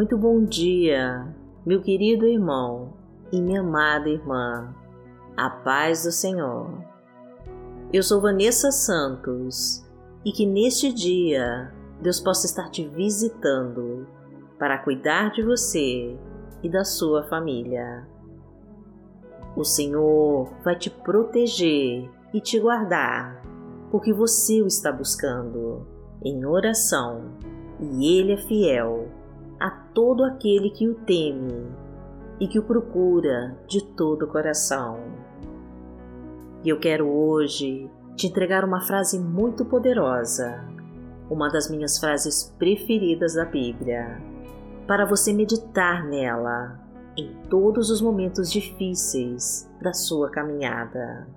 Muito bom dia, meu querido irmão e minha amada irmã. A paz do Senhor. Eu sou Vanessa Santos e que neste dia Deus possa estar te visitando para cuidar de você e da sua família. O Senhor vai te proteger e te guardar, porque você o está buscando em oração e Ele é fiel a todo aquele que o teme e que o procura de todo o coração. E eu quero hoje te entregar uma frase muito poderosa, uma das minhas frases preferidas da Bíblia, para você meditar nela em todos os momentos difíceis da sua caminhada.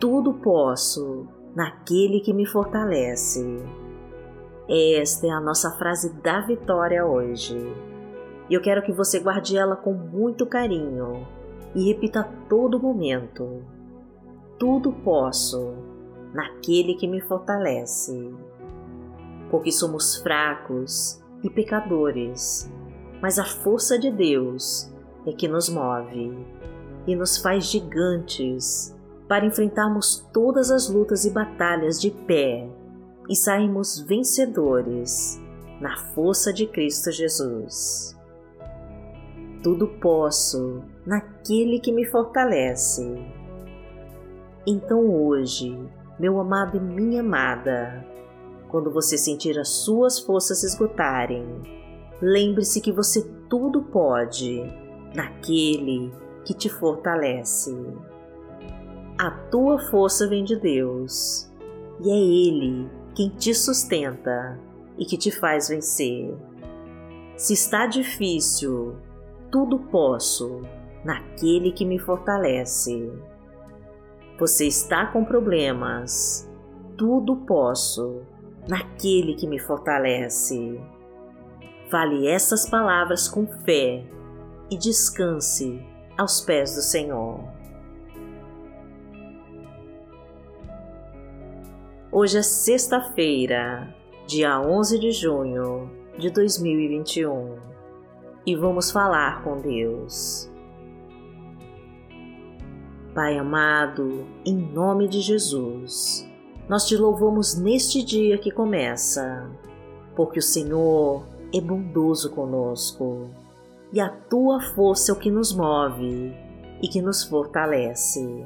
Tudo posso naquele que me fortalece esta é a nossa frase da vitória hoje. E eu quero que você guarde ela com muito carinho e repita a todo momento: Tudo posso naquele que me fortalece. Porque somos fracos e pecadores, mas a força de Deus é que nos move e nos faz gigantes para enfrentarmos todas as lutas e batalhas de pé e saímos vencedores na força de Cristo Jesus. Tudo posso naquele que me fortalece. Então hoje, meu amado e minha amada, quando você sentir as suas forças esgotarem, lembre-se que você tudo pode naquele que te fortalece. A tua força vem de Deus e é Ele quem te sustenta e que te faz vencer. Se está difícil, tudo posso naquele que me fortalece. Você está com problemas, tudo posso naquele que me fortalece. Fale essas palavras com fé e descanse aos pés do Senhor. Hoje é sexta-feira, dia 11 de junho de 2021 e vamos falar com Deus. Pai amado, em nome de Jesus, nós te louvamos neste dia que começa, porque o Senhor é bondoso conosco e a tua força é o que nos move e que nos fortalece.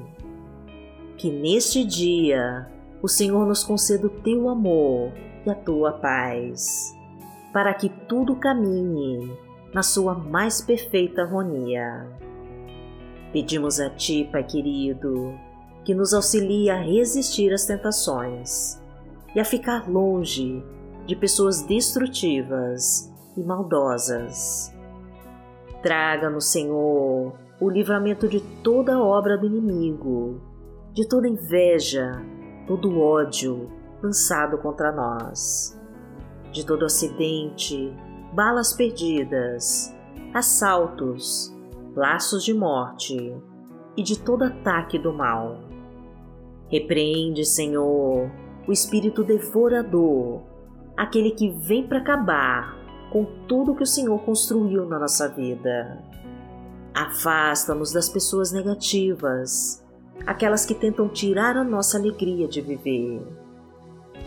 Que neste dia o Senhor nos conceda o teu amor e a tua paz, para que tudo caminhe na sua mais perfeita harmonia. Pedimos a Ti, Pai querido, que nos auxilie a resistir às tentações e a ficar longe de pessoas destrutivas e maldosas. Traga-nos, Senhor, o livramento de toda obra do inimigo, de toda inveja, todo ódio lançado contra nós, de todo acidente, balas perdidas, assaltos, laços de morte e de todo ataque do mal. Repreende, Senhor, o espírito devorador, aquele que vem para acabar com tudo que o Senhor construiu na nossa vida. Afasta-nos das pessoas negativas aquelas que tentam tirar a nossa alegria de viver.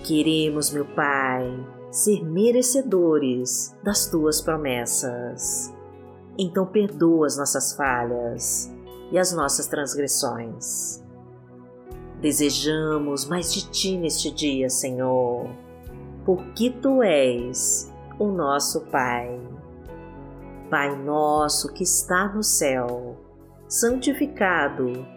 Queremos, meu Pai, ser merecedores das tuas promessas. Então perdoa as nossas falhas e as nossas transgressões. Desejamos mais de ti neste dia, Senhor, porque tu és o nosso Pai. Pai nosso que está no céu, santificado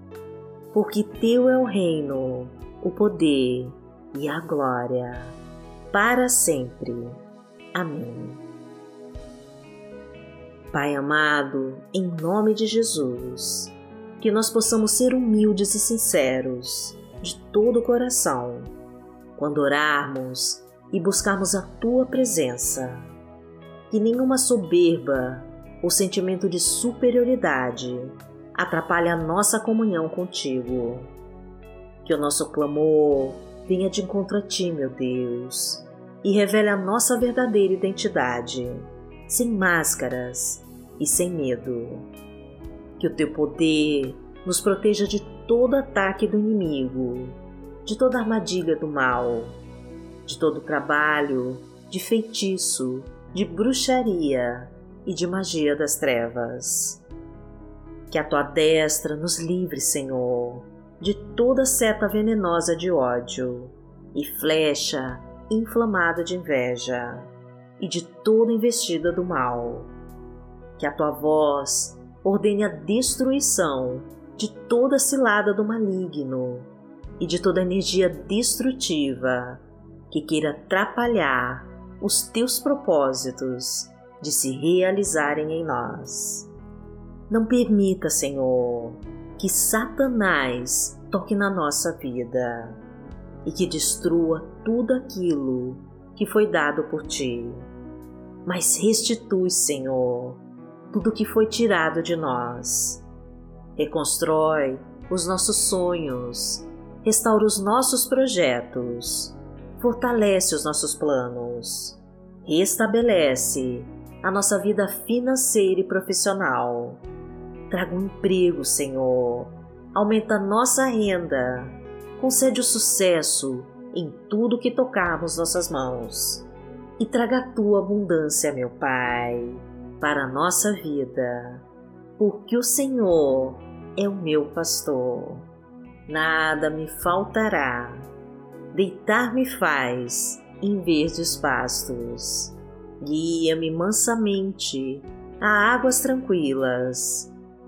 porque teu é o reino, o poder e a glória, para sempre. Amém. Pai amado, em nome de Jesus, que nós possamos ser humildes e sinceros de todo o coração quando orarmos e buscarmos a tua presença. Que nenhuma soberba ou sentimento de superioridade atrapalhe a nossa comunhão contigo. Que o nosso clamor venha de encontro a ti, meu Deus, e revele a nossa verdadeira identidade, sem máscaras e sem medo. Que o teu poder nos proteja de todo ataque do inimigo, de toda armadilha do mal, de todo trabalho, de feitiço, de bruxaria e de magia das trevas. Que a tua destra nos livre, Senhor, de toda seta venenosa de ódio e flecha inflamada de inveja e de toda investida do mal. Que a tua voz ordene a destruição de toda cilada do maligno e de toda energia destrutiva que queira atrapalhar os teus propósitos de se realizarem em nós. Não permita, Senhor, que Satanás toque na nossa vida e que destrua tudo aquilo que foi dado por ti. Mas restitui, Senhor, tudo que foi tirado de nós. Reconstrói os nossos sonhos, restaura os nossos projetos, fortalece os nossos planos, restabelece a nossa vida financeira e profissional. Traga um emprego, Senhor, aumenta nossa renda, concede o sucesso em tudo que tocarmos nossas mãos e traga a tua abundância, meu Pai, para a nossa vida, porque o Senhor é o meu pastor. Nada me faltará. Deitar-me faz em verdes pastos. Guia-me mansamente a águas tranquilas.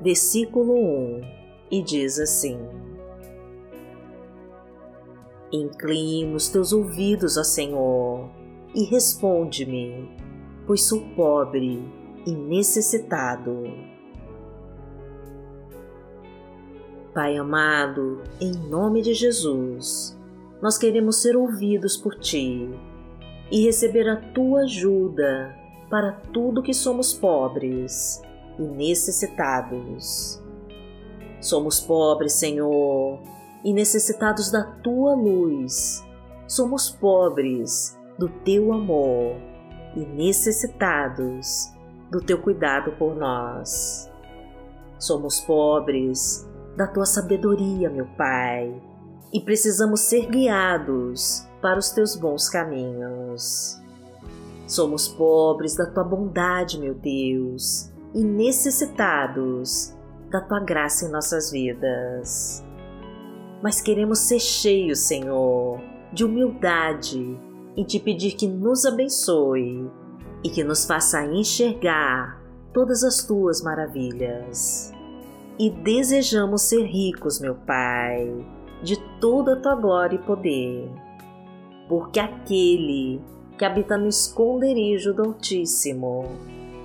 versículo 1, e diz assim: Inclina os teus ouvidos, ó Senhor, e responde-me, pois sou pobre e necessitado. Pai amado, em nome de Jesus, nós queremos ser ouvidos por Ti e receber a Tua ajuda para tudo que somos pobres e necessitados. Somos pobres, Senhor, e necessitados da tua luz. Somos pobres do teu amor e necessitados do teu cuidado por nós. Somos pobres da tua sabedoria, meu Pai, e precisamos ser guiados para os teus bons caminhos. Somos pobres da tua bondade, meu Deus, e necessitados da tua graça em nossas vidas mas queremos ser cheios, Senhor, de humildade e te pedir que nos abençoe e que nos faça enxergar todas as tuas maravilhas. E desejamos ser ricos, meu Pai, de toda a tua glória e poder, porque aquele que habita no esconderijo do Altíssimo,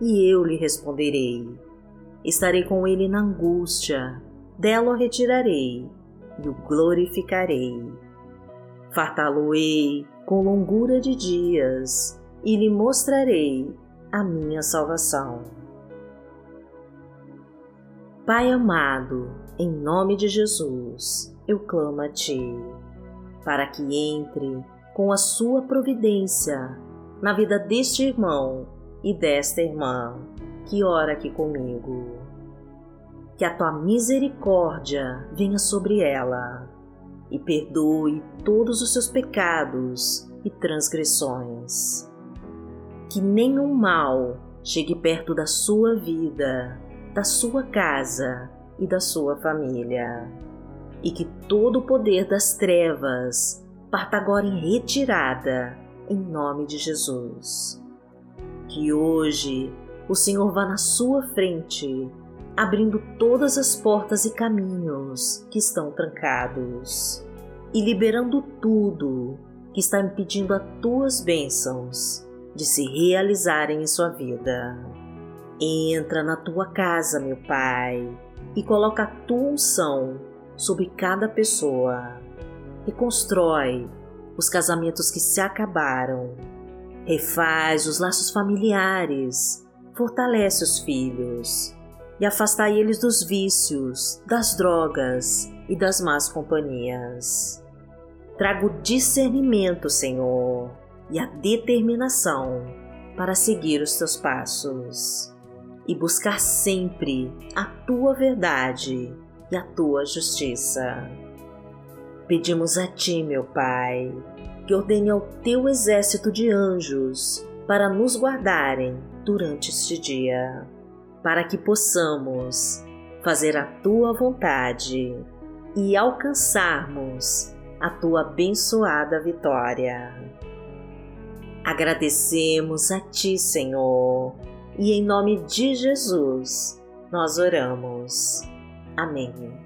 e eu lhe responderei. Estarei com ele na angústia, dela o retirarei e o glorificarei. Fartá-lo-ei com longura de dias e lhe mostrarei a minha salvação. Pai amado, em nome de Jesus, eu clamo a Ti, para que entre com a sua providência na vida deste irmão e desta irmã que ora aqui comigo. Que a tua misericórdia venha sobre ela e perdoe todos os seus pecados e transgressões. Que nenhum mal chegue perto da sua vida, da sua casa e da sua família. E que todo o poder das trevas parta agora em retirada, em nome de Jesus. Que hoje o Senhor vá na sua frente, abrindo todas as portas e caminhos que estão trancados e liberando tudo que está impedindo as tuas bênçãos de se realizarem em sua vida. Entra na tua casa, meu Pai, e coloca a tua unção sobre cada pessoa reconstrói os casamentos que se acabaram, refaz os laços familiares, fortalece os filhos e afastai eles dos vícios, das drogas e das más companhias. Trago discernimento, Senhor, e a determinação para seguir os teus passos e buscar sempre a tua verdade e a tua justiça. Pedimos a Ti, meu Pai, que ordene ao Teu exército de anjos para nos guardarem durante este dia, para que possamos fazer a Tua vontade e alcançarmos a Tua abençoada vitória. Agradecemos a Ti, Senhor, e em nome de Jesus nós oramos. Amém